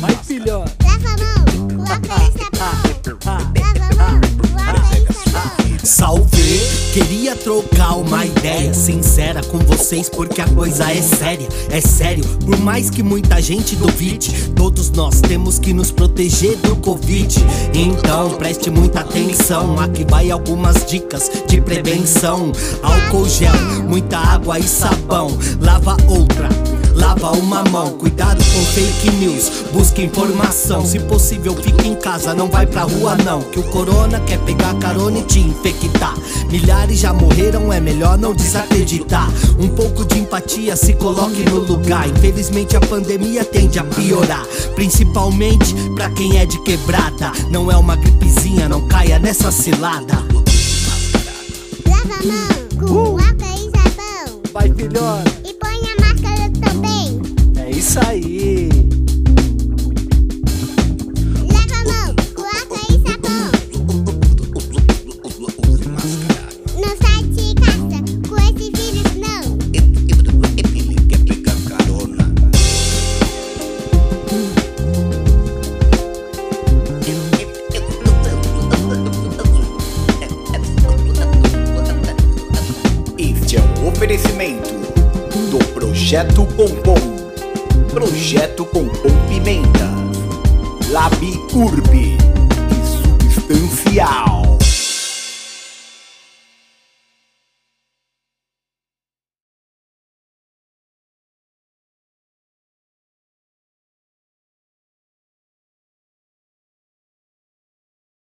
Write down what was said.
Vai, filho! Lava a mão, lava em. Lava mão. Salve! Queria trocar uma ideia sincera com vocês porque a coisa é séria, é sério. Por mais que muita gente duvide, todos nós temos que nos proteger do Covid. Então preste muita atenção, aqui vai algumas dicas de prevenção: álcool gel, muita água e sabão, lava outra lava uma mão. Cuidado com fake news, busque informação. Se possível, fique em casa, não vai pra rua não. Que o corona quer pegar carona e te infectar. Milhares já morreram, é melhor não desacreditar. Um pouco de empatia, se coloque no lugar. Infelizmente a pandemia tende a piorar, principalmente pra quem é de quebrada. Não é uma gripezinha, não caia nessa cilada. Lava a mão com Uh! água e sabão. Vai, filhota. É isso aí. Lava a mão com água e sabão. Não sai de casa com esse vírus, não. Este é um oferecimento do Projeto Pompom projeto com pão pimenta, labi urb e substancial.